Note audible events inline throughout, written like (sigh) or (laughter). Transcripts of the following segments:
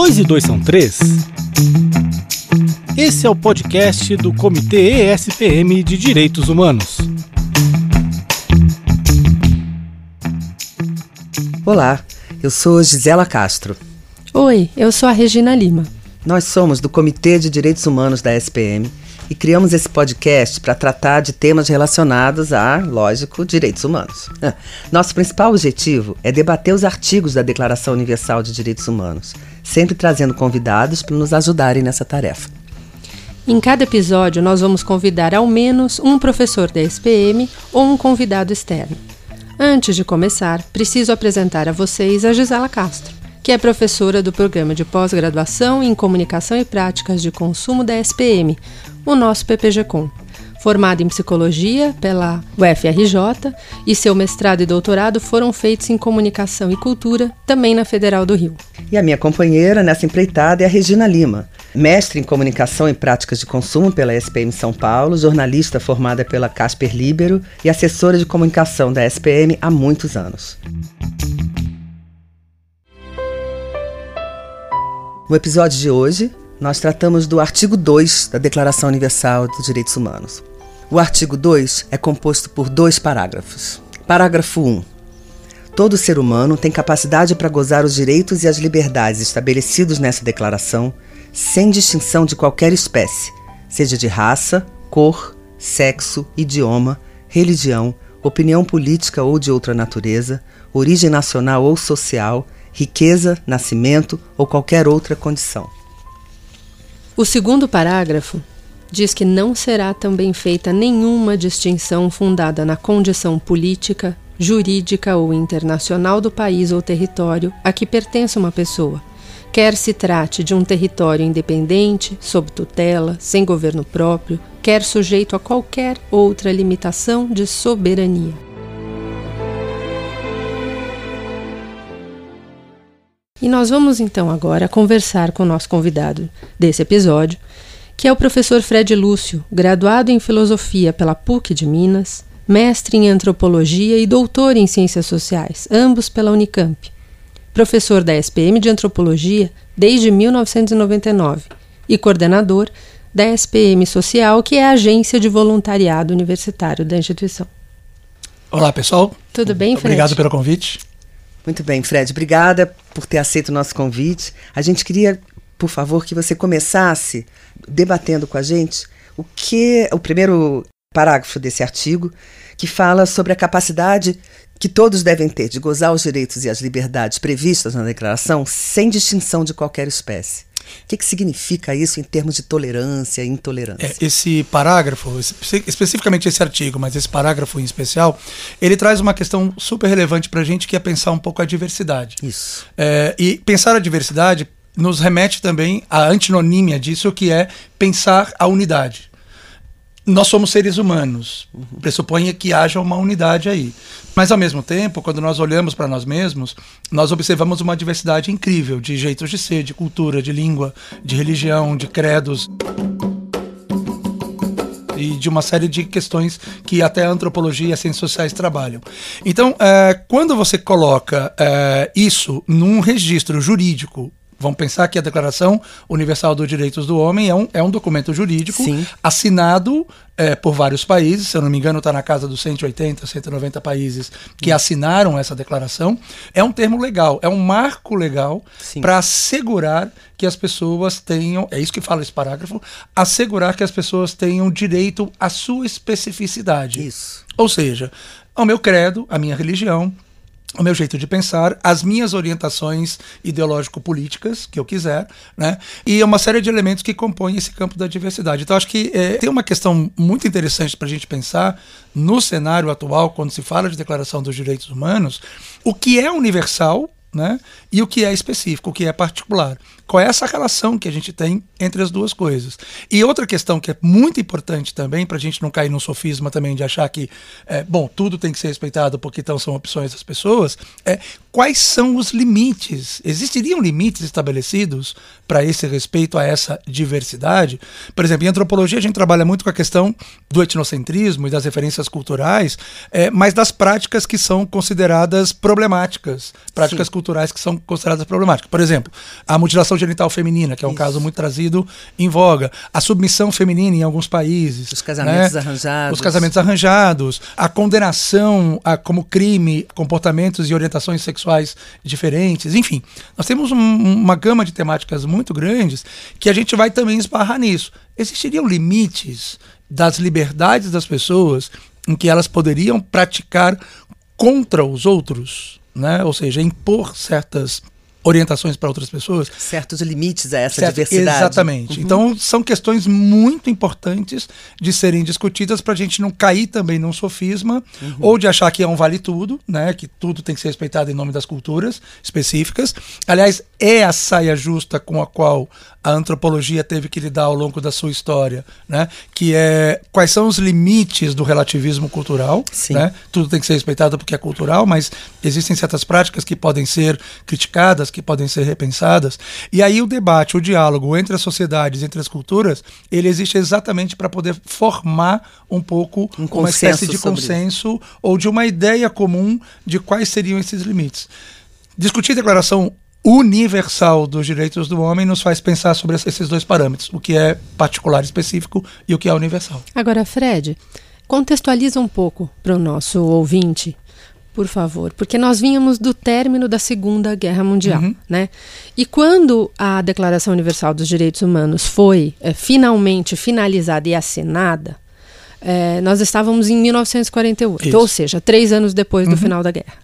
Dois e dois são três? Esse é o podcast do Comitê ESPM de Direitos Humanos. Olá, eu sou Gisela Castro. Oi, eu sou a Regina Lima. Nós somos do Comitê de Direitos Humanos da SPM e criamos esse podcast para tratar de temas relacionados a, lógico, direitos humanos. (laughs) Nosso principal objetivo é debater os artigos da Declaração Universal de Direitos Humanos, sempre trazendo convidados para nos ajudarem nessa tarefa. Em cada episódio, nós vamos convidar ao menos um professor da SPM ou um convidado externo. Antes de começar, preciso apresentar a vocês a Gisela Castro, que é professora do programa de pós-graduação em Comunicação e Práticas de Consumo da SPM, o nosso PPG-Com. Formada em psicologia pela UFRJ e seu mestrado e doutorado foram feitos em comunicação e cultura, também na Federal do Rio. E a minha companheira nessa empreitada é a Regina Lima, mestre em comunicação e práticas de consumo pela SPM São Paulo, jornalista formada pela Casper Libero e assessora de comunicação da SPM há muitos anos. No episódio de hoje, nós tratamos do artigo 2 da Declaração Universal dos Direitos Humanos. O artigo 2 é composto por dois parágrafos. Parágrafo 1. Todo ser humano tem capacidade para gozar os direitos e as liberdades estabelecidos nessa declaração, sem distinção de qualquer espécie, seja de raça, cor, sexo, idioma, religião, opinião política ou de outra natureza, origem nacional ou social, riqueza, nascimento ou qualquer outra condição. O segundo parágrafo diz que não será também feita nenhuma distinção fundada na condição política, jurídica ou internacional do país ou território a que pertence uma pessoa, quer se trate de um território independente, sob tutela, sem governo próprio, quer sujeito a qualquer outra limitação de soberania. E nós vamos então agora conversar com o nosso convidado desse episódio, que é o professor Fred Lúcio, graduado em filosofia pela PUC de Minas, mestre em antropologia e doutor em ciências sociais, ambos pela Unicamp. Professor da SPM de antropologia desde 1999 e coordenador da SPM Social, que é a agência de voluntariado universitário da instituição. Olá, pessoal. Tudo bem, Fred? Obrigado pelo convite. Muito bem, Fred, obrigada por ter aceito o nosso convite. A gente queria, por favor, que você começasse debatendo com a gente o que o primeiro parágrafo desse artigo que fala sobre a capacidade que todos devem ter de gozar os direitos e as liberdades previstas na declaração sem distinção de qualquer espécie. O que, que significa isso em termos de tolerância e intolerância? É, esse parágrafo, especificamente esse artigo, mas esse parágrafo em especial, ele traz uma questão super relevante para a gente que é pensar um pouco a diversidade. Isso. É, e pensar a diversidade nos remete também à antinonímia disso, que é pensar a unidade. Nós somos seres humanos, uhum. pressupõe que haja uma unidade aí. Mas, ao mesmo tempo, quando nós olhamos para nós mesmos, nós observamos uma diversidade incrível de jeitos de ser, de cultura, de língua, de religião, de credos e de uma série de questões que até a antropologia e as ciências sociais trabalham. Então, é, quando você coloca é, isso num registro jurídico Vamos pensar que a Declaração Universal dos Direitos do Homem é um, é um documento jurídico Sim. assinado é, por vários países, se eu não me engano, está na casa dos 180, 190 países que assinaram essa declaração. É um termo legal, é um marco legal para assegurar que as pessoas tenham, é isso que fala esse parágrafo, assegurar que as pessoas tenham direito à sua especificidade. Isso. Ou seja, ao meu credo, à minha religião, o meu jeito de pensar, as minhas orientações ideológico-políticas, que eu quiser, né? E é uma série de elementos que compõem esse campo da diversidade. Então, acho que é, tem uma questão muito interessante para a gente pensar no cenário atual, quando se fala de Declaração dos Direitos Humanos, o que é universal né? E o que é específico, o que é particular. Qual é essa relação que a gente tem entre as duas coisas? E outra questão que é muito importante também, para a gente não cair no sofisma também de achar que, é, bom, tudo tem que ser respeitado porque então são opções das pessoas, é quais são os limites? Existiriam limites estabelecidos para esse respeito a essa diversidade? Por exemplo, em antropologia a gente trabalha muito com a questão do etnocentrismo e das referências culturais, é, mas das práticas que são consideradas problemáticas, práticas Sim culturais que são consideradas problemáticas. Por exemplo, a mutilação genital feminina, que é um Isso. caso muito trazido em voga, a submissão feminina em alguns países, Os casamentos né? arranjados. os casamentos arranjados, a condenação a, como crime, comportamentos e orientações sexuais diferentes, enfim, nós temos um- uma gama de temáticas muito grandes que a gente vai também esbarrar nisso. Existiriam limites das liberdades das pessoas em que elas poderiam praticar contra os outros, né? Ou seja, impor certas orientações para outras pessoas. Certos limites a essa Certo, diversidade. Exatamente. Uhum. Então, são questões muito importantes de serem discutidas para a gente não cair também num sofisma Uhum. ou de achar que é um vale tudo, né? Que tudo tem que ser respeitado em nome das culturas específicas. Aliás, é a saia justa com a qual a antropologia teve que lidar ao longo da sua história, né? Que é quais são os limites do relativismo cultural, Sim. né? Tudo tem que ser respeitado porque é cultural, mas existem certas práticas que podem ser criticadas, que podem ser repensadas. E aí o debate, o diálogo entre as sociedades, entre as culturas, ele existe exatamente para poder formar um pouco Um uma espécie consenso de sobre isso. consenso ou de uma ideia comum de quais seriam esses limites. Discutir a declaração universal dos direitos do homem nos faz pensar sobre esses dois parâmetros, o que é particular específico e o que é universal. Agora, Fred, contextualiza um pouco para o nosso ouvinte, por favor, porque nós vínhamos do término da Segunda Guerra Mundial, Uhum. né? E quando a Declaração Universal dos Direitos Humanos foi eh, finalmente finalizada e assinada, eh, nós estávamos em 1948, Isso. Uhum. ou seja, três anos depois do final da guerra.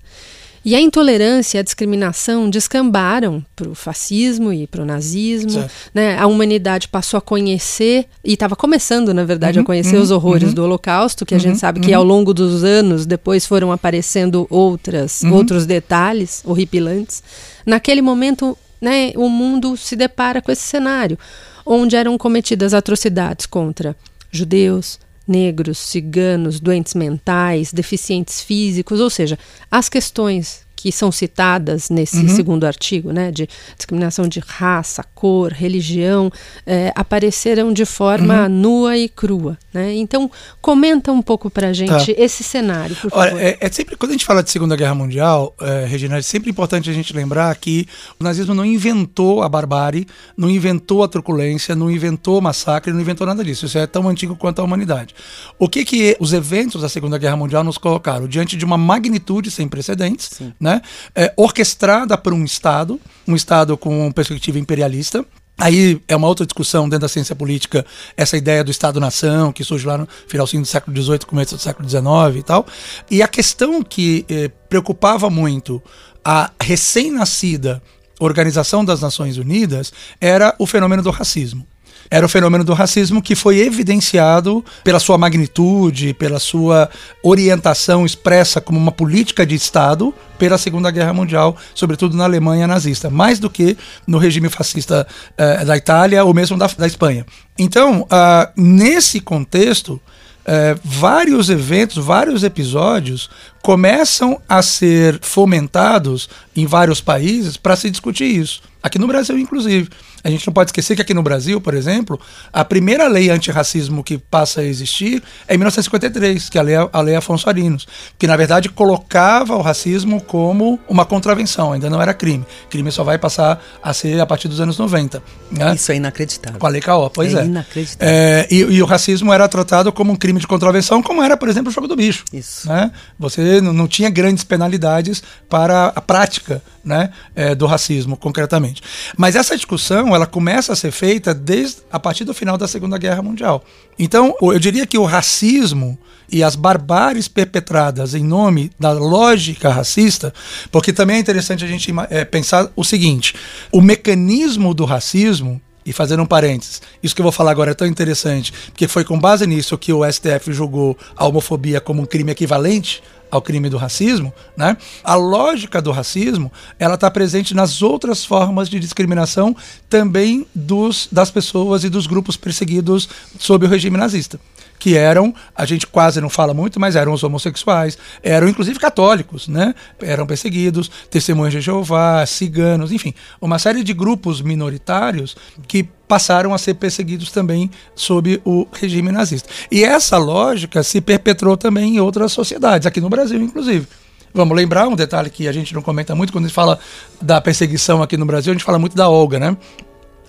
E a intolerância e a discriminação descambaram para o fascismo e para o nazismo. Certo. Né? A humanidade passou a conhecer, e estava começando, na verdade, Uhum, a conhecer uhum, os horrores uhum. do Holocausto, que a gente Uhum, sabe que uhum. ao longo dos anos depois foram aparecendo outras, Uhum. outros detalhes horripilantes. Naquele momento, né, o mundo se depara com esse cenário, onde eram cometidas atrocidades contra judeus, negros, ciganos, doentes mentais, deficientes físicos, ou seja, as questões que são citadas nesse Uhum. segundo artigo, né, de discriminação de raça, cor, religião, eh, apareceram de forma Uhum. nua e crua. Né? Então, comenta um pouco pra gente esse cenário, por favor. Olha, é, é sempre, quando a gente fala de Segunda Guerra Mundial, é, Regina, é sempre importante a gente lembrar que o nazismo não inventou a barbárie, não inventou a truculência, não inventou o massacre, não inventou nada disso. Isso é tão antigo quanto a humanidade. O que que os eventos da Segunda Guerra Mundial nos colocaram? Diante de uma magnitude sem precedentes, né? É, orquestrada por um Estado, um Estado com perspectiva imperialista, Aí é uma outra discussão dentro da ciência política, essa ideia do Estado-nação, que surge lá no finalzinho do século XVIII, começo do século XIX e tal. E a questão que eh, preocupava muito a recém-nascida Organização das Nações Unidas era o fenômeno do racismo. Era o fenômeno do racismo que foi evidenciado pela sua magnitude, pela sua orientação expressa como uma política de Estado pela Segunda Guerra Mundial, sobretudo na Alemanha nazista, mais do que no regime fascista eh, da Itália ou mesmo da, da Espanha. Então, ah, nesse contexto, eh, vários eventos, vários episódios começam a ser fomentados em vários países para se discutir isso. Aqui no Brasil, inclusive. A gente não pode esquecer que aqui no Brasil, por exemplo, a primeira lei antirracismo que passa a existir é em 1953, que é a lei, a lei Afonso Arinos, que na verdade colocava o racismo como uma contravenção, ainda não era crime. Crime só vai passar a ser a partir dos anos 90. Né? Isso é inacreditável. Com a Lei Caó, pois É é. inacreditável. É, e, e o racismo era tratado como um crime de contravenção, como era, por exemplo, o jogo do bicho. Isso. Né? Você não, não tinha grandes penalidades para a prática né, é, do racismo, concretamente. Mas essa discussão ela começa a ser feita desde a partir do final da Segunda Guerra Mundial. Então, eu diria que o racismo e as barbáries perpetradas em nome da lógica racista, porque também é interessante a gente é, pensar o seguinte: o mecanismo do racismo e fazendo um parênteses, isso que eu vou falar agora é tão interessante, porque foi com base nisso que o STF julgou a homofobia como um crime equivalente ao crime do racismo, né? A lógica do racismo, ela está presente nas outras formas de discriminação também dos, das pessoas e dos grupos perseguidos sob o regime nazista que eram, a gente quase não fala muito, mas eram os homossexuais, eram inclusive católicos, né? Eram perseguidos, testemunhas de Jeová, ciganos, enfim, uma série de grupos minoritários que passaram a ser perseguidos também sob o regime nazista. E essa lógica se perpetrou também em outras sociedades, aqui no Brasil, inclusive. Vamos lembrar um detalhe que a gente não comenta muito quando a gente fala da perseguição aqui no Brasil, a gente fala muito da Olga, né?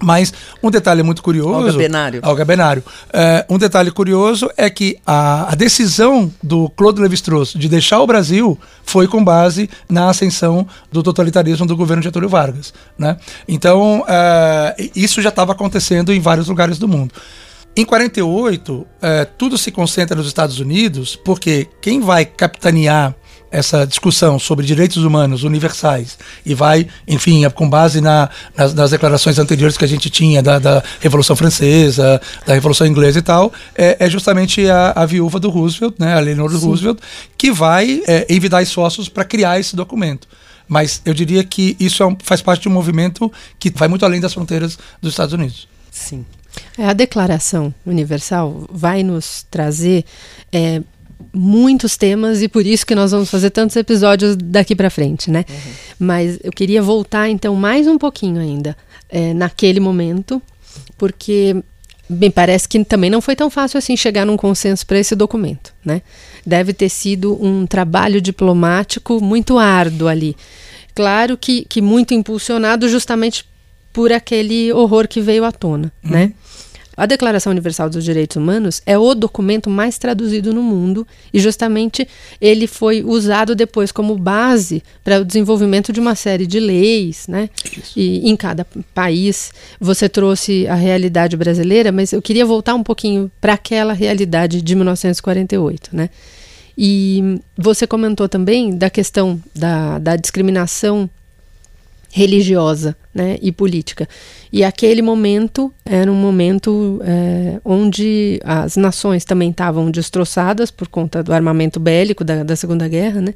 Mas um detalhe muito curioso. Olga Benário. Olga Benário. É, um detalhe curioso é que a, a decisão do Claude Lévi-Strauss de deixar o Brasil foi com base na ascensão do totalitarismo do governo Getúlio Vargas. Né? Então, é, isso já estava acontecendo em vários lugares do mundo. Em 48, é, tudo se concentra nos Estados Unidos, porque quem vai capitanear essa discussão sobre direitos humanos universais e vai, enfim, com base na, nas, nas, declarações anteriores que a gente tinha da, da, Revolução Francesa, da Revolução Inglesa e tal, é, é justamente a, a, viúva do Roosevelt, né, a Eleanor Sim. Roosevelt, que vai é, envidar esforços para criar esse documento. Mas eu diria que isso é um, faz parte de um movimento que vai muito além das fronteiras dos Estados Unidos. Sim. É, a Declaração Universal vai nos trazer é, muitos temas e por isso que nós vamos fazer tantos episódios daqui para frente, né? Uhum. Mas eu queria voltar então mais um pouquinho ainda é, naquele momento, porque me parece que também não foi tão fácil assim chegar num consenso para esse documento, né? Deve ter sido um trabalho diplomático muito árduo ali. Claro que, que muito impulsionado justamente por aquele horror que veio à tona, uhum. né? A Declaração Universal dos Direitos Humanos é o documento mais traduzido no mundo e justamente ele foi usado depois como base para o desenvolvimento de uma série de leis, né? Isso. E em cada país você trouxe a realidade brasileira, mas eu queria voltar um pouquinho para aquela realidade de 1948, né? E você comentou também da questão da, da discriminação religiosa né, e política. E aquele momento era um momento é, onde as nações também estavam destroçadas por conta do armamento bélico da, da Segunda Guerra, né?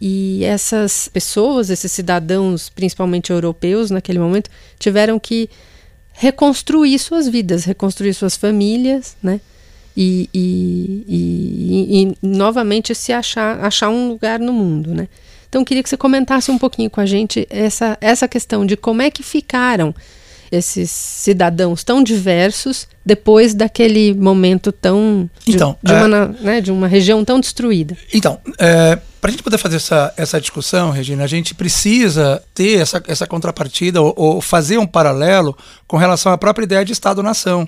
E essas pessoas, esses cidadãos, principalmente europeus, naquele momento, tiveram que reconstruir suas vidas, reconstruir suas famílias, né? E, e, e, e novamente se achar, achar um lugar no mundo, né? Então, queria que você comentasse um pouquinho com a gente essa, essa questão de como é que ficaram esses cidadãos tão diversos depois daquele momento tão de, então, de, uma, é, né, de uma região tão destruída. Então, é, para a gente poder fazer essa, essa discussão, Regina, a gente precisa ter essa, essa contrapartida ou, ou fazer um paralelo com relação à própria ideia de Estado-nação.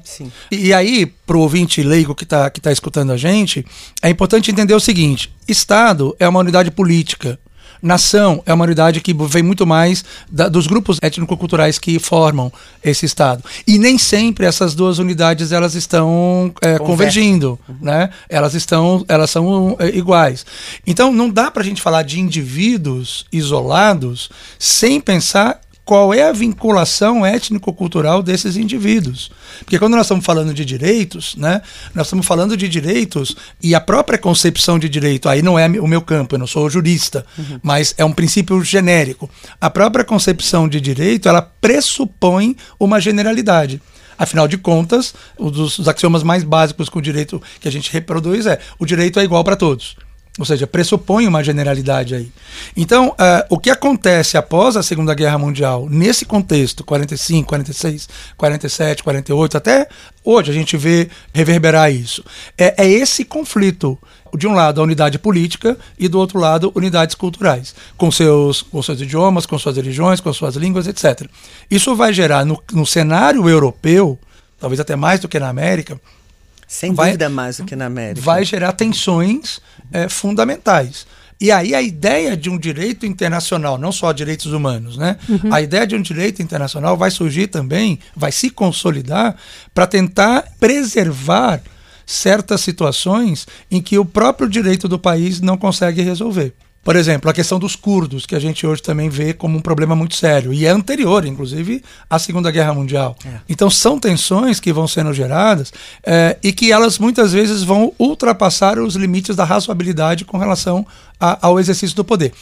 E, e, aí, para o ouvinte leigo que está que tá escutando a gente, é importante entender o seguinte: Estado é uma unidade política Nação é uma unidade que vem muito mais da, dos grupos étnico-culturais que formam esse Estado. E nem sempre essas duas unidades elas estão é, convergindo, uhum. né? Elas estão, elas são é, iguais. Então não dá para a gente falar de indivíduos isolados sem pensar qual é a vinculação étnico-cultural desses indivíduos. Porque quando nós estamos falando de direitos, né, nós estamos falando de direitos e a própria concepção de direito, aí não é o meu campo, eu não sou jurista, uhum. mas é um princípio genérico. A própria concepção de direito, ela pressupõe uma generalidade. Afinal de contas, um dos axiomas mais básicos que o direito que a gente reproduz é o direito é igual para todos. Ou seja, pressupõe uma generalidade aí. Então, uh, o que acontece após a Segunda Guerra Mundial, nesse contexto, 45, 46, 47, 48, até hoje a gente vê reverberar isso, é, é esse conflito. De um lado, a unidade política e do outro lado, unidades culturais, com seus, com seus idiomas, com suas religiões, com suas línguas, etc. Isso vai gerar no, no cenário europeu, talvez até mais do que na América, sem vai, dúvida mais do que na América. Vai gerar tensões é, fundamentais. E aí a ideia de um direito internacional, não só direitos humanos, né? Uhum. A ideia de um direito internacional vai surgir também, vai se consolidar para tentar preservar certas situações em que o próprio direito do país não consegue resolver. Por exemplo, a questão dos curdos, que a gente hoje também vê como um problema muito sério, e é anterior, inclusive, à Segunda Guerra Mundial. É. Então, são tensões que vão sendo geradas é, e que elas muitas vezes vão ultrapassar os limites da razoabilidade com relação a, ao exercício do poder.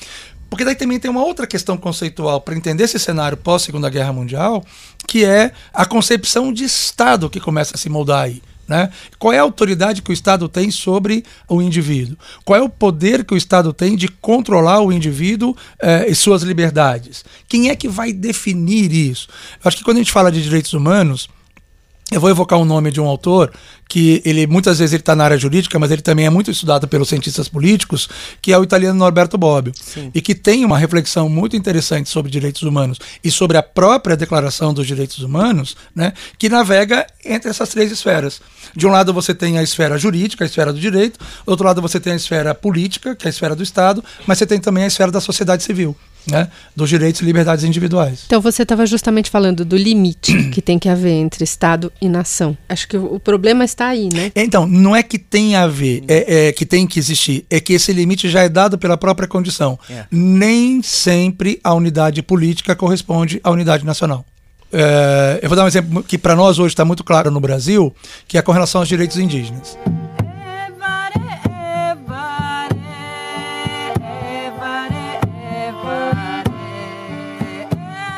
Porque daí também tem uma outra questão conceitual para entender esse cenário pós-Segunda Guerra Mundial, que é a concepção de Estado que começa a se moldar aí. Né? Qual é a autoridade que o Estado tem sobre o indivíduo? Qual é o poder que o Estado tem de controlar o indivíduo eh, e suas liberdades? Quem é que vai definir isso? Eu acho que quando a gente fala de direitos humanos, Eu vou evocar o um nome de um autor que ele muitas vezes ele está na área jurídica, mas ele também é muito estudado pelos cientistas políticos, que é o italiano Norberto Bobbio, Sim. e que tem uma reflexão muito interessante sobre direitos humanos e sobre a própria Declaração dos Direitos Humanos, né, que navega entre essas três esferas. De um lado você tem a esfera jurídica, a esfera do direito, do outro lado você tem a esfera política, que é a esfera do Estado, mas você tem também a esfera da sociedade civil né, dos direitos e liberdades individuais. Então você estava justamente falando do limite (coughs) que tem que haver entre Estado e nação. Acho que o, problema está aí, né? Então, não é que tem a ver, é, é, que tem que existir, é que esse limite já é dado pela própria condição. É. Nem sempre a unidade política corresponde à unidade nacional. É, eu vou dar um exemplo que para nós hoje está muito claro no Brasil, que é com relação aos direitos indígenas.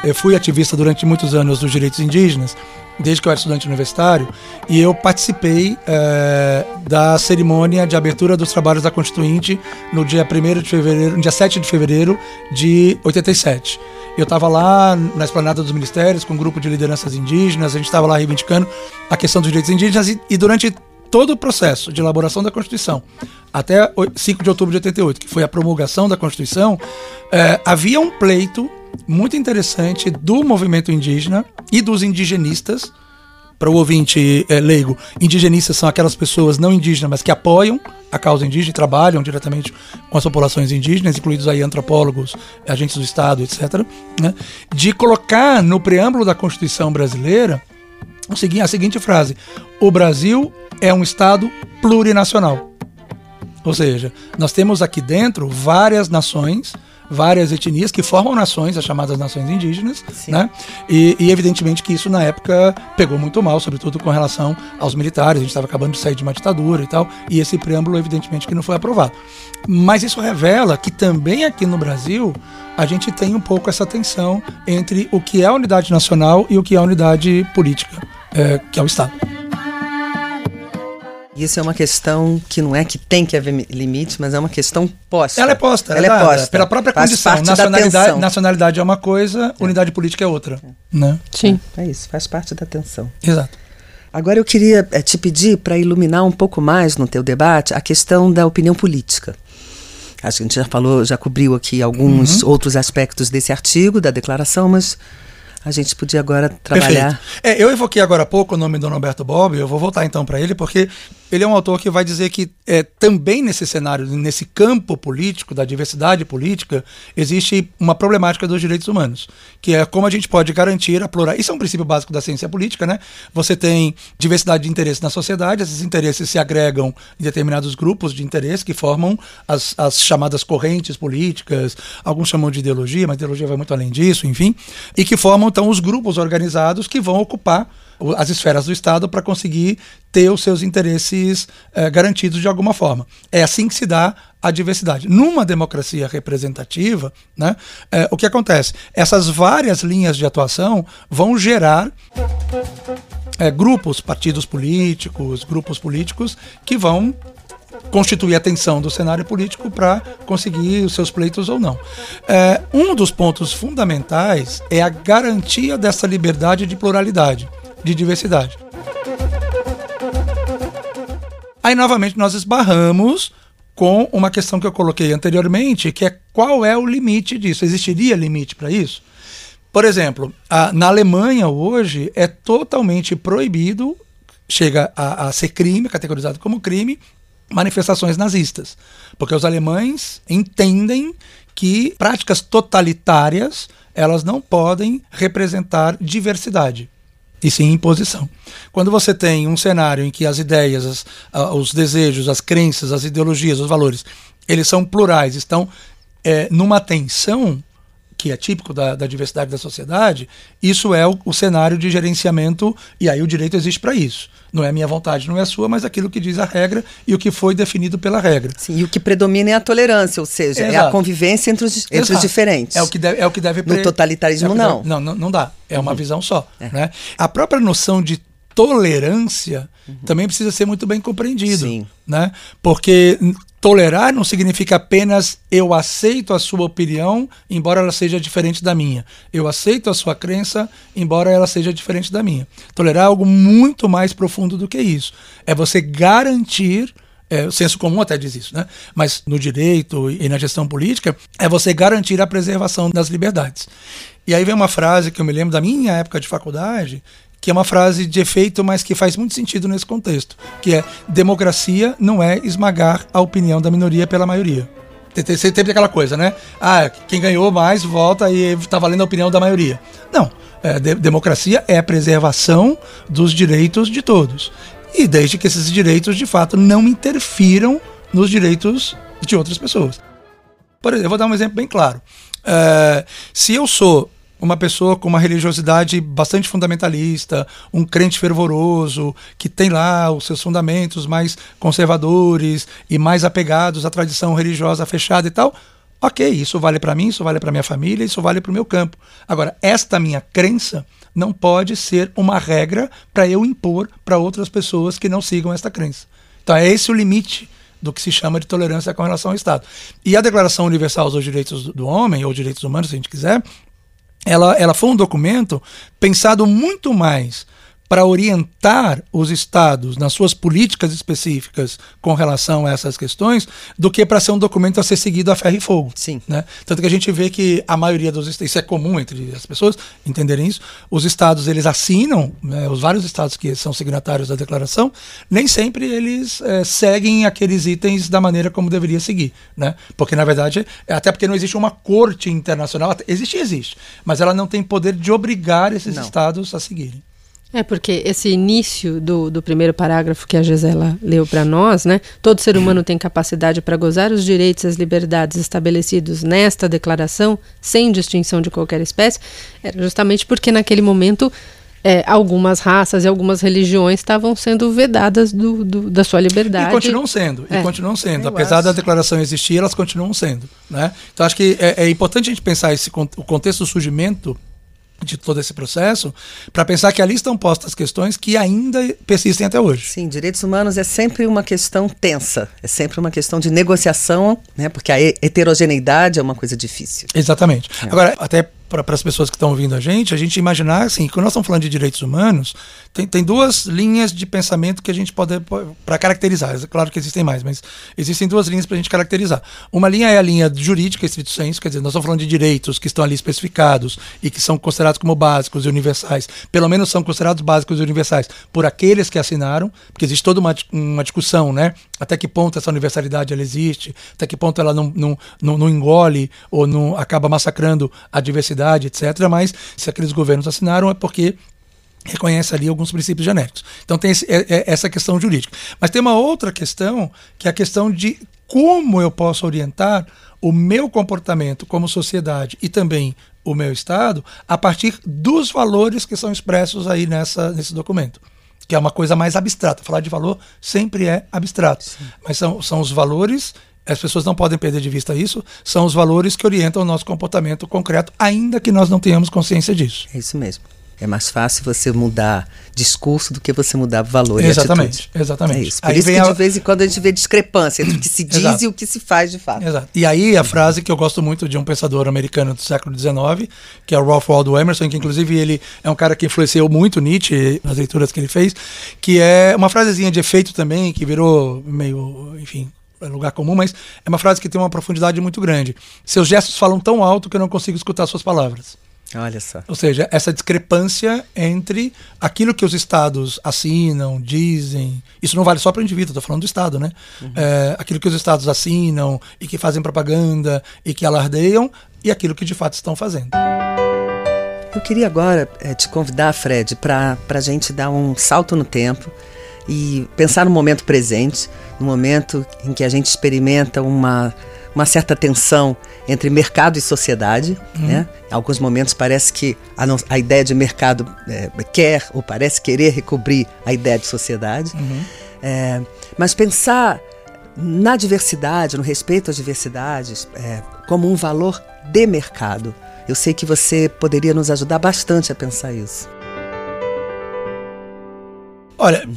Eu fui ativista durante muitos anos dos direitos indígenas, desde que eu era estudante universitário, e eu participei é, da cerimônia de abertura dos trabalhos da Constituinte no dia 1 de fevereiro, no dia 7 de fevereiro de 87. Eu estava lá na esplanada dos ministérios com um grupo de lideranças indígenas, a gente estava lá reivindicando a questão dos direitos indígenas e, e durante todo o processo de elaboração da Constituição, até 5 de outubro de 88, que foi a promulgação da Constituição, é, havia um pleito muito interessante do movimento indígena e dos indigenistas. Para o ouvinte é, leigo, indigenistas são aquelas pessoas não indígenas, mas que apoiam a causa indígena e trabalham diretamente com as populações indígenas, incluídos aí antropólogos, agentes do Estado, etc., né, de colocar no preâmbulo da Constituição brasileira a seguinte frase: O Brasil é um Estado plurinacional. Ou seja, nós temos aqui dentro várias nações várias etnias que formam nações, as chamadas nações indígenas, Sim. né? E, e, evidentemente que isso na época pegou muito mal, sobretudo com relação aos militares. A gente estava acabando de sair de uma ditadura e tal, e esse preâmbulo evidentemente que não foi aprovado. Mas isso revela que também aqui no Brasil a gente tem um pouco essa tensão entre o que é a unidade nacional e o que é a unidade política, é, que é o Estado. Isso é uma questão que não é que tem que haver limite, mas é uma questão posta. Ela é posta, ela, é, é posta. Pela própria Faz condição. Nacionalidade, nacionalidade é uma coisa, é. unidade política é outra. É. Né? Sim. É, é isso, faz parte da tensão. Exato. Agora eu queria é, te pedir para iluminar um pouco mais no teu debate a questão da opinião política. Acho que a gente já falou, já cobriu aqui alguns uhum. outros aspectos desse artigo, da declaração, mas a gente podia agora trabalhar. É, eu evoquei agora há pouco o nome do Norberto Bob, eu vou voltar então para ele, porque ele é um autor que vai dizer que é, também nesse cenário, nesse campo político, da diversidade política, existe uma problemática dos direitos humanos, que é como a gente pode garantir a pluralidade. Isso é um princípio básico da ciência política, né? Você tem diversidade de interesses na sociedade, esses interesses se agregam em determinados grupos de interesse que formam as, as chamadas correntes políticas, alguns chamam de ideologia, mas ideologia vai muito além disso, enfim, e que formam então os grupos organizados que vão ocupar as esferas do Estado para conseguir ter os seus interesses eh, garantidos de alguma forma. É assim que se dá a diversidade. Numa democracia representativa, né, eh, o que acontece? Essas várias linhas de atuação vão gerar eh, grupos, partidos políticos, grupos políticos que vão constituir a tensão do cenário político para conseguir os seus pleitos ou não. É, um dos pontos fundamentais é a garantia dessa liberdade de pluralidade de diversidade. Aí, novamente, nós esbarramos com uma questão que eu coloquei anteriormente, que é qual é o limite disso? Existiria limite para isso? Por exemplo, a, na Alemanha hoje é totalmente proibido, chega a, a ser crime, categorizado como crime, manifestações nazistas. Porque os alemães entendem que práticas totalitárias elas não podem representar diversidade e sim imposição. Quando você tem um cenário em que as ideias, as, os desejos, as crenças, as ideologias, os valores, eles são plurais, estão é, numa tensão que é típico da, da, diversidade da sociedade, isso é o, o, cenário de gerenciamento, e aí o direito existe para isso. Não é minha vontade, não é a sua, mas aquilo que diz a regra e o que foi definido pela regra. Sim, e o que predomina é a tolerância, ou seja, Exato. é a convivência entre os, entre os diferentes. É o que deve, é o que deve No totalitarismo, é não. não. Não, não dá. É uma uhum. visão só. É. Né? A própria noção de tolerância uhum. também precisa ser muito bem compreendido. Sim. Né? Porque Tolerar não significa apenas eu aceito a sua opinião, embora ela seja diferente da minha. Eu aceito a sua crença, embora ela seja diferente da minha. Tolerar é algo muito mais profundo do que isso. É você garantir. É, o senso comum até diz isso, né? Mas no direito e na gestão política, é você garantir a preservação das liberdades. E aí vem uma frase que eu me lembro da minha época de faculdade, que é uma frase de efeito, mas que faz muito sentido nesse contexto, que é democracia não é esmagar a opinião da minoria pela maioria. Tem sempre aquela coisa, né? Ah, quem ganhou mais vota e está valendo a opinião da maioria. Não. É, de democracia é a preservação dos direitos de todos. E desde que esses direitos, de fato, não interfiram nos direitos de outras pessoas. Por exemplo, eu vou dar um exemplo bem claro. É, se eu sou uma pessoa com uma religiosidade bastante fundamentalista, um crente fervoroso, que tem lá os seus fundamentos mais conservadores e mais apegados à tradição religiosa fechada e tal. Ok, isso vale para mim, isso vale para minha família, isso vale para o meu campo. Agora, esta minha crença não pode ser uma regra para eu impor para outras pessoas que não sigam esta crença. Então, é esse o limite do que se chama de tolerância com relação ao Estado. E a Declaração Universal dos Direitos do Homem, ou Direitos Humanos, se a gente quiser, ela, ela foi um documento pensado muito mais para orientar os estados nas suas políticas específicas com relação a essas questões, do que para ser um documento a ser seguido a ferro e fogo. Sim. Né? Tanto que a gente vê que a maioria dos estados, isso é comum entre as pessoas entenderem isso, os estados eles assinam, né, os vários estados que são signatários da declaração, nem sempre eles é, seguem aqueles itens da maneira como deveria seguir. Né? Porque, na verdade, até porque não existe uma corte internacional, existe, existe, mas ela não tem poder de obrigar esses não. estados a seguirem. É porque esse início do, do primeiro parágrafo que a Gisela leu para nós, né? Todo ser humano tem capacidade para gozar os direitos e as liberdades estabelecidos nesta declaração, sem distinção de qualquer espécie, era justamente porque naquele momento é, algumas raças e algumas religiões estavam sendo vedadas do, do, da sua liberdade. E continuam sendo, é. e continuam sendo. Eu Apesar acho. da declaração existir, elas continuam sendo. Né? Então acho que é, é importante a gente pensar esse, o contexto do surgimento de todo esse processo, para pensar que ali estão postas questões que ainda persistem até hoje. Sim, direitos humanos é sempre uma questão tensa, é sempre uma questão de negociação, né? Porque a heterogeneidade é uma coisa difícil. Exatamente. É. Agora, até para as pessoas que estão ouvindo a gente, a gente imaginar assim, quando nós estamos falando de direitos humanos, tem, tem duas linhas de pensamento que a gente pode para caracterizar. É claro que existem mais, mas existem duas linhas para a gente caracterizar. Uma linha é a linha jurídica, estrito senso, quer dizer, nós estamos falando de direitos que estão ali especificados e que são considerados como básicos e universais. Pelo menos são considerados básicos e universais por aqueles que assinaram, porque existe toda uma, uma discussão, né? Até que ponto essa universalidade ela existe, até que ponto ela não, não, não, não engole ou não acaba massacrando a diversidade etc. Mas se aqueles governos assinaram é porque reconhece ali alguns princípios genéricos. Então tem esse, é, é, essa questão jurídica. Mas tem uma outra questão, que é a questão de como eu posso orientar o meu comportamento como sociedade e também o meu Estado a partir dos valores que são expressos aí nessa, nesse documento. Que é uma coisa mais abstrata. Falar de valor sempre é abstrato. Sim. Mas são, são os valores as pessoas não podem perder de vista isso, são os valores que orientam o nosso comportamento concreto, ainda que nós não tenhamos consciência disso. É isso mesmo. É mais fácil você mudar discurso do que você mudar valor exatamente, e. Exatamente. É isso. Por aí isso que a... de vez em quando a gente vê discrepância entre o que se (coughs) diz Exato. e o que se faz de fato. Exato. E aí a frase que eu gosto muito de um pensador americano do século XIX, que é o Ralph Waldo Emerson, que inclusive ele é um cara que influenciou muito Nietzsche nas leituras que ele fez, que é uma frasezinha de efeito também, que virou meio, enfim, lugar comum, mas é uma frase que tem uma profundidade muito grande. Seus gestos falam tão alto que eu não consigo escutar suas palavras. Olha só. Ou seja, essa discrepância entre aquilo que os estados assinam, dizem. Isso não vale só para o indivíduo, estou falando do Estado, né? Uhum. É, aquilo que os estados assinam e que fazem propaganda e que alardeiam e aquilo que de fato estão fazendo. Eu queria agora é, te convidar, Fred, para a gente dar um salto no tempo e pensar no momento presente, no momento em que a gente experimenta uma, uma certa tensão entre mercado e sociedade. Uhum. Né? Em alguns momentos parece que a, não, a ideia de mercado é, quer ou parece querer recobrir a ideia de sociedade. Uhum. É, mas pensar na diversidade, no respeito às diversidades, é, como um valor de mercado. Eu sei que você poderia nos ajudar bastante a pensar isso. Olha,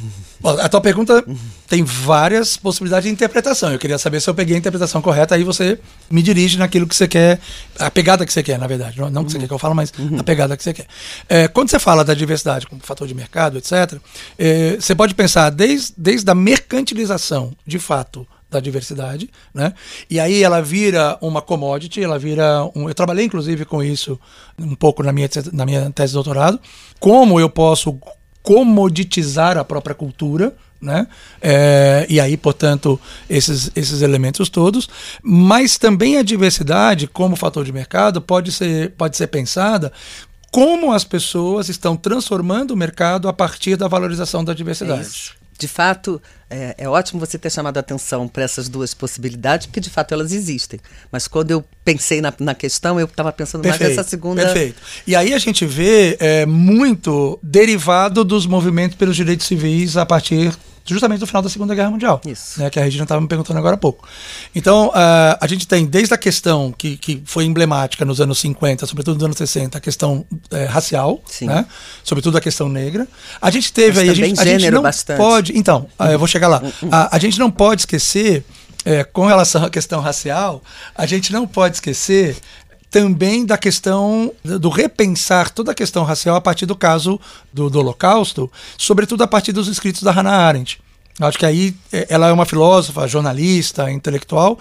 a tua pergunta tem várias possibilidades de interpretação. Eu queria saber se eu peguei a interpretação correta, aí você me dirige naquilo que você quer, a pegada que você quer, na verdade. Não, não que você quer que eu fale, mas a pegada que você quer. É, quando você fala da diversidade como fator de mercado, etc., é, você pode pensar desde, desde a mercantilização, de fato, da diversidade, né? E aí ela vira uma commodity, ela vira um, eu trabalhei inclusive com isso um pouco na minha na minha tese de doutorado, como eu posso comoditizar a própria cultura, né? É, e aí, portanto, esses, esses elementos todos, mas também a diversidade, como fator de mercado, pode ser, pode ser pensada como as pessoas estão transformando o mercado a partir da valorização da diversidade. É de fato, é, é, ótimo você ter chamado a atenção para essas duas possibilidades, porque de fato elas existem. Mas quando eu pensei na, na questão, eu estava pensando perfeito, mais nessa segunda. Perfeito. E aí a gente vê é, muito derivado dos movimentos pelos direitos civis a partir justamente do final da Segunda Guerra Mundial. Isso. Né, que a Regina estava me perguntando agora há pouco. Então, uh, a gente tem desde a questão que, que foi emblemática nos anos 50, sobretudo nos anos 60, a questão uh, racial, né, sobretudo a questão negra. A gente teve Mas aí. A gente, a gente não bastante. pode. Então, uh, eu vou chegar lá. a, a gente não pode esquecer. É, com relação à questão racial, a gente não pode esquecer também da questão do repensar toda a questão racial a partir do caso do, do Holocausto, sobretudo a partir dos escritos da Hannah Arendt. Acho que aí ela é uma filósofa, jornalista, intelectual,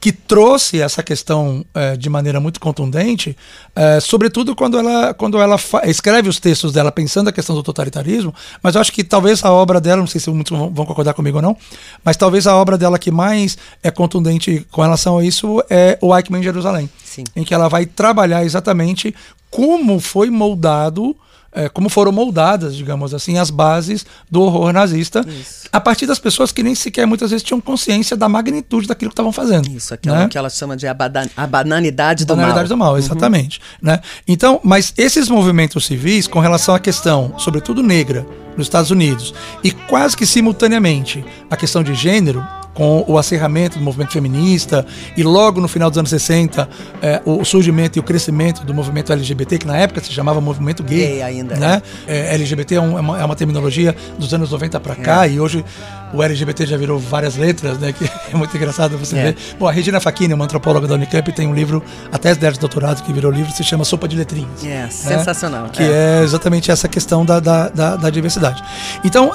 que trouxe essa questão é, de maneira muito contundente, é, sobretudo quando ela, quando ela escreve os textos dela pensando a questão do totalitarismo, mas eu acho que talvez a obra dela, não sei se muitos vão concordar comigo ou não, mas talvez a obra dela que mais é contundente com relação a isso é o Eichmann em Jerusalém, Sim. em que ela vai trabalhar exatamente como foi moldado é, como foram moldadas, digamos assim, as bases do horror nazista, Isso. a partir das pessoas que nem sequer muitas vezes tinham consciência da magnitude daquilo que estavam fazendo. Isso, aquilo né? que ela chama de a, a bananidade do bananidade mal. do mal, exatamente. Uhum. Né? Então, mas esses movimentos civis, com relação à questão, sobretudo negra, nos Estados Unidos, e quase que simultaneamente a questão de gênero, com o acerramento do movimento feminista e logo no final dos anos 60 é, o surgimento e o crescimento do movimento LGBT, que na época se chamava movimento gay. gay ainda. Né? É, LGBT é, um, é, uma, é, uma, terminologia dos anos 90 para cá é. e hoje o LGBT já virou várias letras, né? (laughs) Que é muito engraçado você é. ver. Bom, a Regina Facchini, uma antropóloga da Unicamp, tem um livro, a tese dela de doutorado, que virou livro, se chama Sopa de Letrinhas. É, né? sensacional. Que é. exatamente essa questão da, da, da, da diversidade. Então,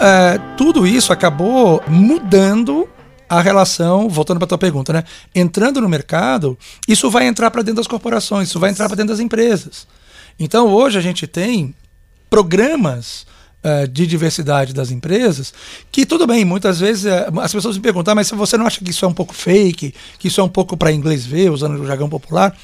tudo isso acabou mudando a relação, voltando para tua pergunta, né? Entrando no mercado, isso vai entrar para dentro das corporações, isso vai entrar para dentro das empresas. Então hoje a gente tem programas uh, de diversidade das empresas que tudo bem, muitas vezes uh, as pessoas me perguntam, ah, mas se você não acha que isso é um pouco fake, que isso é um pouco para inglês ver, usando o jargão popular?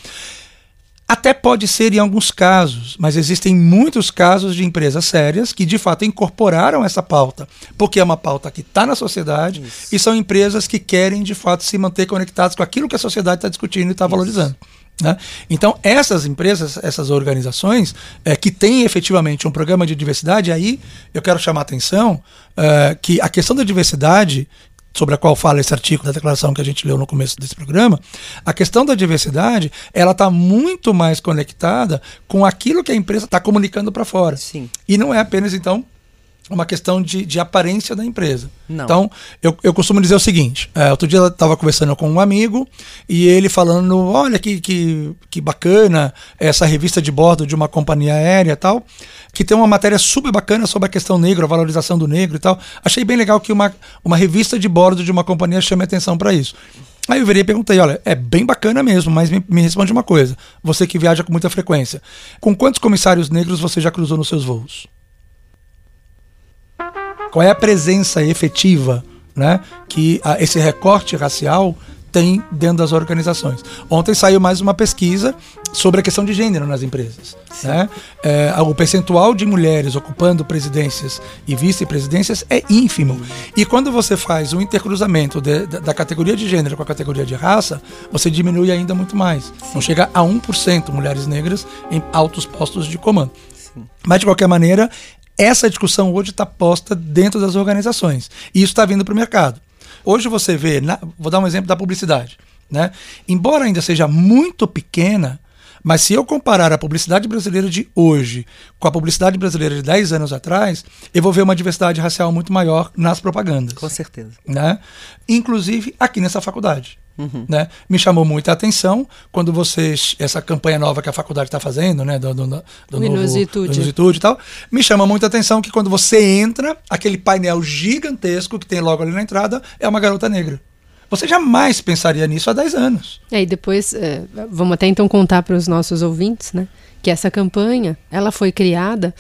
Até pode ser em alguns casos, mas existem muitos casos de empresas sérias que de fato incorporaram essa pauta, porque é uma pauta que está na sociedade Isso. e são empresas que querem de fato se manter conectadas com aquilo que a sociedade está discutindo e está valorizando. Né? Então, essas empresas, essas organizações é, que têm efetivamente um programa de diversidade, aí eu quero chamar a atenção é, que a questão da diversidade sobre a qual fala esse artigo da declaração que a gente leu no começo desse programa, a questão da diversidade ela está muito mais conectada com aquilo que a empresa está comunicando para fora. Sim. E não é apenas então uma questão de, de aparência da empresa. Não. Então, eu, eu costumo dizer o seguinte: é, outro dia eu estava conversando com um amigo e ele falando: olha que, que, que bacana essa revista de bordo de uma companhia aérea e tal, que tem uma matéria super bacana sobre a questão negra, a valorização do negro e tal. Achei bem legal que uma, uma revista de bordo de uma companhia chame atenção para isso. Aí eu virei e perguntei: olha, é bem bacana mesmo, mas me, me responde uma coisa. Você que viaja com muita frequência, com quantos comissários negros você já cruzou nos seus voos? Qual é a presença efetiva né, que a, esse recorte racial tem dentro das organizações. Ontem saiu mais uma pesquisa sobre a questão de gênero nas empresas. Né? É, o percentual de mulheres ocupando presidências e vice-presidências é ínfimo. E quando você faz um intercruzamento de, da, da, categoria de gênero com a categoria de raça, você diminui ainda muito mais. Sim. Não chega a 1% mulheres negras em altos postos de comando. Mas, de qualquer maneira, essa discussão hoje está posta dentro das organizações. E isso está vindo para o mercado. Hoje você vê, na, vou dar um exemplo da publicidade. Né? Embora ainda seja muito pequena, Mas se eu comparar a publicidade brasileira de hoje com a publicidade brasileira de 10 anos atrás, eu vou ver uma diversidade racial muito maior nas propagandas. Com certeza. Né? Inclusive aqui nessa faculdade. Uhum. Né? Me chamou muita atenção quando vocês, essa campanha nova que a faculdade está fazendo, né? Do, do, do, do Inusitude. Novo, Inusitude e tal, me chama muita atenção que quando você entra, aquele painel gigantesco que tem logo ali na entrada é uma garota negra. Você jamais pensaria nisso há 10 anos. É, e depois, é, vamos até então contar para os nossos ouvintes, né? Que essa campanha, ela foi criada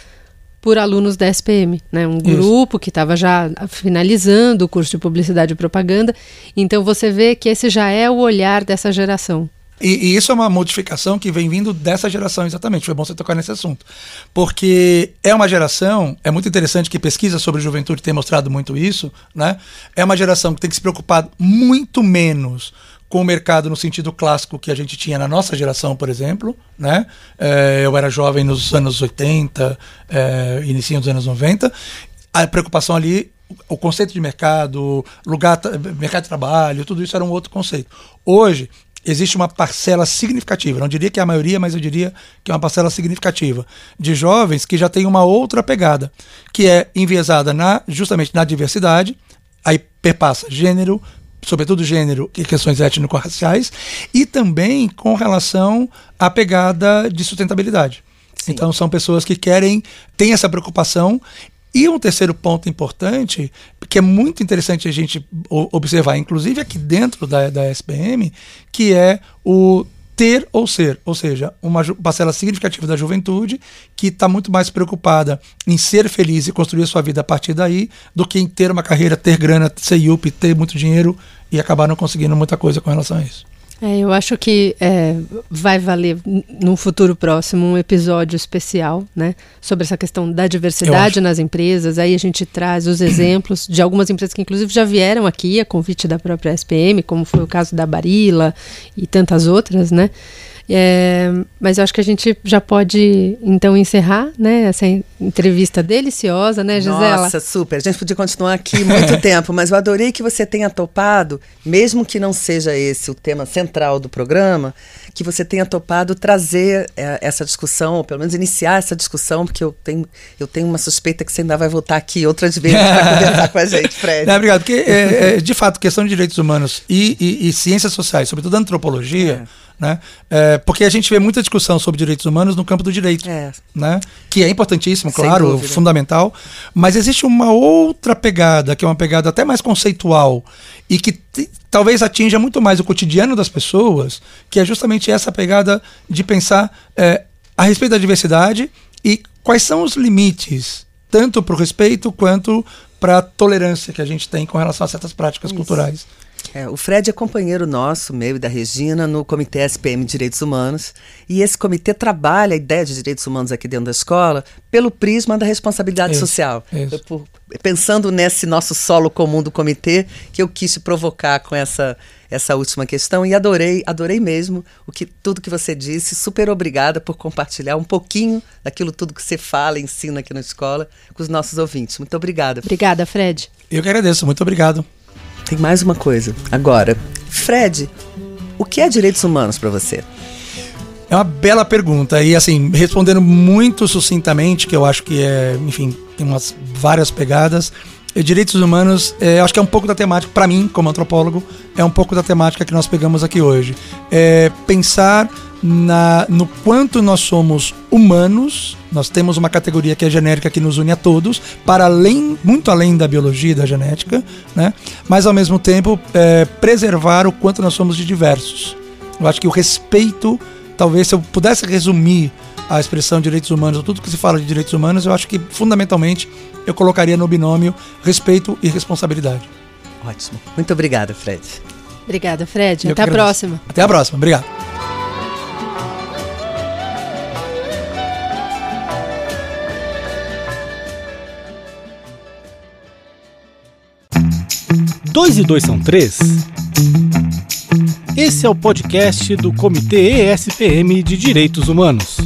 por alunos da SPM, né? Um grupo Isso. que estava já finalizando o curso de publicidade e propaganda. Então você vê que esse já é o olhar dessa geração. E, e, isso é uma modificação que vem vindo dessa geração, exatamente. Foi bom você tocar nesse assunto. Porque é uma geração, é muito interessante que pesquisa sobre juventude tem mostrado muito isso, né? É uma geração que tem que se preocupar muito menos com o mercado no sentido clássico que a gente tinha na nossa geração, por exemplo. Né? É, eu era jovem nos anos 80, é, início dos anos 90. A preocupação ali o conceito de mercado, lugar, mercado de trabalho, tudo isso era um outro conceito. Hoje, existe uma parcela significativa, não diria que é a maioria, mas eu diria que é uma parcela significativa de jovens que já tem uma outra pegada, que é enviesada na, justamente na diversidade, aí perpassa gênero, sobretudo gênero e questões étnico-raciais, e também com relação à pegada de sustentabilidade. Sim. Então são pessoas que querem, têm essa preocupação e um terceiro ponto importante, que é muito interessante a gente observar, inclusive aqui dentro da, da SPM, que é o ter ou ser, ou seja, uma parcela significativa da juventude que está muito mais preocupada em ser feliz e construir sua vida a partir daí do que em ter uma carreira, ter grana, ser yuppie, ter muito dinheiro e acabar não conseguindo muita coisa com relação a isso. É, eu acho que é, vai valer no futuro próximo um episódio especial, né, sobre essa questão da diversidade nas empresas. Aí a gente traz os (clears throat) exemplos de algumas empresas que inclusive já vieram aqui a convite da própria SPM, como foi o caso da Barilla e tantas outras, né? É, mas eu acho que a gente já pode então encerrar, né? Essa entrevista deliciosa, né, Gisela? Nossa, super. A gente podia continuar aqui muito (laughs) tempo, mas eu adorei que você tenha topado, mesmo que não seja esse o tema central do programa, que você tenha topado trazer é, essa discussão, ou pelo menos iniciar essa discussão, porque eu tenho, eu tenho uma suspeita que você ainda vai voltar aqui outras vezes para (laughs) conversar com a gente, Fred. Não, obrigado. Porque, é, é, de fato, questão de direitos humanos e, e, e ciências sociais, sobretudo antropologia é. Né? É, porque a gente vê muita discussão sobre direitos humanos no campo do direito, é. né? que é importantíssimo, claro, fundamental, mas existe uma outra pegada, que é uma pegada até mais conceitual e que talvez atinja muito mais o cotidiano das pessoas, que é justamente essa pegada de pensar é, a respeito da diversidade e quais são os limites, tanto para o respeito quanto para a tolerância que a gente tem com relação a certas práticas Isso. culturais. É, o Fred é companheiro nosso, meu e da Regina, no Comitê SPM de Direitos Humanos. E esse comitê trabalha a ideia de direitos humanos aqui dentro da escola pelo prisma da responsabilidade isso, social. Isso. Por, pensando nesse nosso solo comum do comitê, que eu quis te provocar com essa, essa última questão e adorei, adorei mesmo o que tudo que você disse. Super obrigada por compartilhar um pouquinho daquilo tudo que você fala, ensina aqui na escola com os nossos ouvintes. Muito obrigada. Obrigada, Fred. Eu que agradeço. Muito obrigado. Tem mais uma coisa. Agora, Fred, o que é direitos humanos para você? É uma bela pergunta e assim, respondendo muito sucintamente, que eu acho que é, enfim, tem umas várias pegadas. Direitos humanos, é, acho que é um pouco da temática, para mim, como antropólogo, é um pouco da temática que nós pegamos aqui hoje. É pensar na, no quanto nós somos humanos, nós temos uma categoria que é genérica que nos une a todos, para além, muito além da biologia e da genética, né? mas ao mesmo tempo é, preservar o quanto nós somos de diversos. Eu acho que o respeito, talvez se eu pudesse resumir a expressão direitos humanos, ou tudo que se fala de direitos humanos, eu acho que fundamentalmente eu colocaria no binômio respeito e responsabilidade. Ótimo. Muito obrigada, Fred. Obrigada, Fred. Eu Até a próxima. Até a próxima. Obrigado. Dois e dois são três? Esse é o podcast do Comitê ESPM de Direitos Humanos.